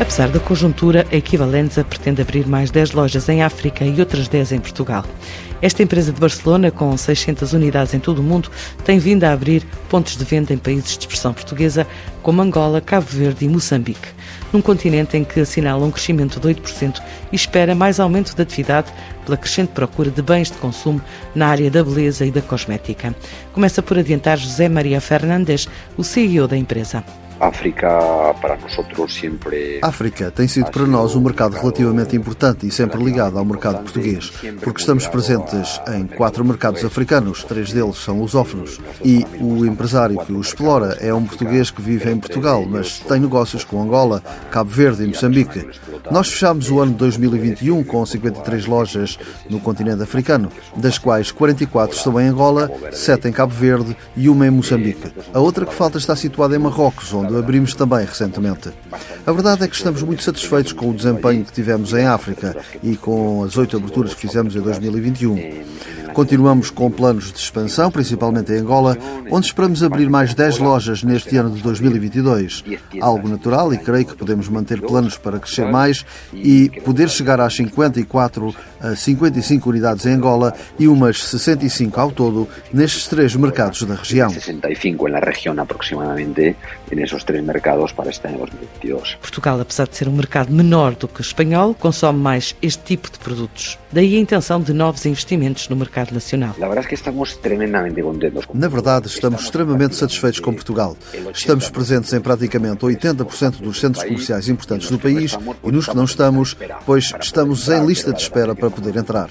Apesar da conjuntura, a Equivalenza pretende abrir mais 10 lojas em África e outras 10 em Portugal. Esta empresa de Barcelona, com 600 unidades em todo o mundo, tem vindo a abrir pontos de venda em países de expressão portuguesa, como Angola, Cabo Verde e Moçambique, num continente em que assinala um crescimento de 8% e espera mais aumento de atividade pela crescente procura de bens de consumo na área da beleza e da cosmética. Começa por adiantar José Maria Fernandes, o CEO da empresa. África para nosotros sempre. África tem sido para nós um mercado relativamente importante e sempre ligado ao mercado português, porque estamos presentes em quatro mercados africanos, três deles são lusófonos. E o empresário que o explora é um português que vive em Portugal, mas tem negócios com Angola, Cabo Verde e Moçambique. Nós fechamos o ano de 2021 com 53 lojas no continente africano, das quais 44 estão em Angola, 7 em Cabo Verde e uma em Moçambique. A outra que falta está situada em Marrocos, onde onde abrimos também recentemente. A verdade é que estamos muito satisfeitos com o desempenho que tivemos em África e com as oito aberturas que fizemos em 2021. Continuamos com planos de expansão, principalmente em Angola, onde esperamos abrir mais 10 lojas neste ano de 2022. Algo natural e creio que podemos manter planos para crescer mais e poder chegar às 54 a 55 unidades em Angola e umas 65 ao todo nestes três mercados da região. 65 na região aproximadamente nesses três mercados para este ano 2022. Portugal, apesar de ser um mercado menor do que o espanhol, consome mais este tipo de produtos. Daí a intenção de novos investimentos no mercado nacional. Na verdade, estamos extremamente satisfeitos com Portugal. Estamos presentes em praticamente 80% dos centros comerciais importantes do país e nos que não estamos, pois estamos em lista de espera para poder entrar.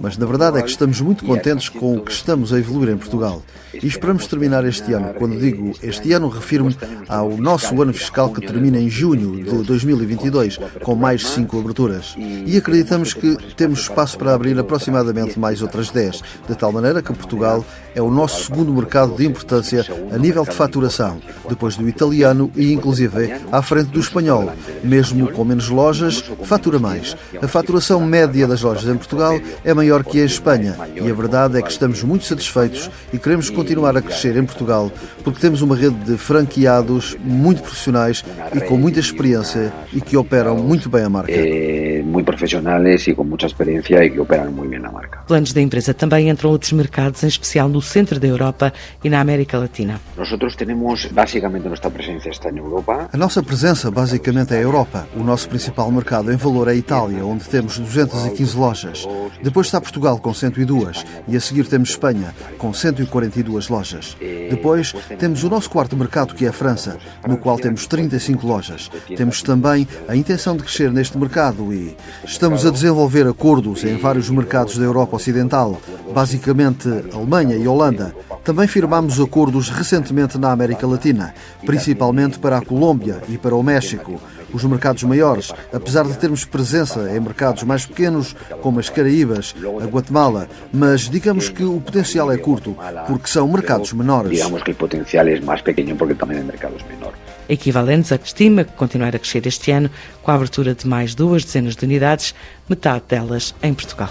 Mas na verdade é que estamos muito contentes com o que estamos a evoluir em Portugal. E esperamos terminar este ano. Quando digo este ano, refiro-me ao nosso ano fiscal que termina em junho de 2022, com mais cinco aberturas. E acreditamos que temos espaço para abrir aproximadamente mais outras 10, de tal maneira que Portugal é o nosso segundo mercado de importância a nível de faturação, depois do italiano e inclusive à frente do espanhol. Mesmo com menos lojas, fatura mais. A faturação média das lojas em Portugal é maior que em Espanha e a verdade é que estamos muito satisfeitos e queremos continuar a crescer em Portugal porque temos uma rede de franqueados muito profissionais e com muita experiência e que operam muito bem a marca. É, muito profissionais e com muita experiência e que operam muito bem a marca. Planos da empresa também entram outros mercados, em especial no centro da Europa e na América Latina. Nós temos basicamente nossa presença está na Europa. A nossa presença basicamente é a Europa. O nosso principal mercado em valor é a Itália, onde temos 215 lojas. Depois está Portugal com 102 e a seguir temos Espanha com 142 lojas. Depois temos o nosso quarto mercado que é a França, no qual temos 35 lojas. Temos também a intenção de crescer neste mercado e estamos a desenvolver acordos em vários mercados da Europa Ocidental, basicamente Alemanha e Holanda. Também firmamos acordos recentemente na América Latina, principalmente para a Colômbia e para o México. Os mercados maiores, apesar de termos presença em mercados mais pequenos, como as Caraíbas, a Guatemala, mas digamos que o potencial é curto, porque são mercados menores. Digamos que o potencial é mais pequeno porque também é mercados menores. Equivalentes a estima que continuar a crescer este ano, com a abertura de mais duas dezenas de unidades, metade delas em Portugal.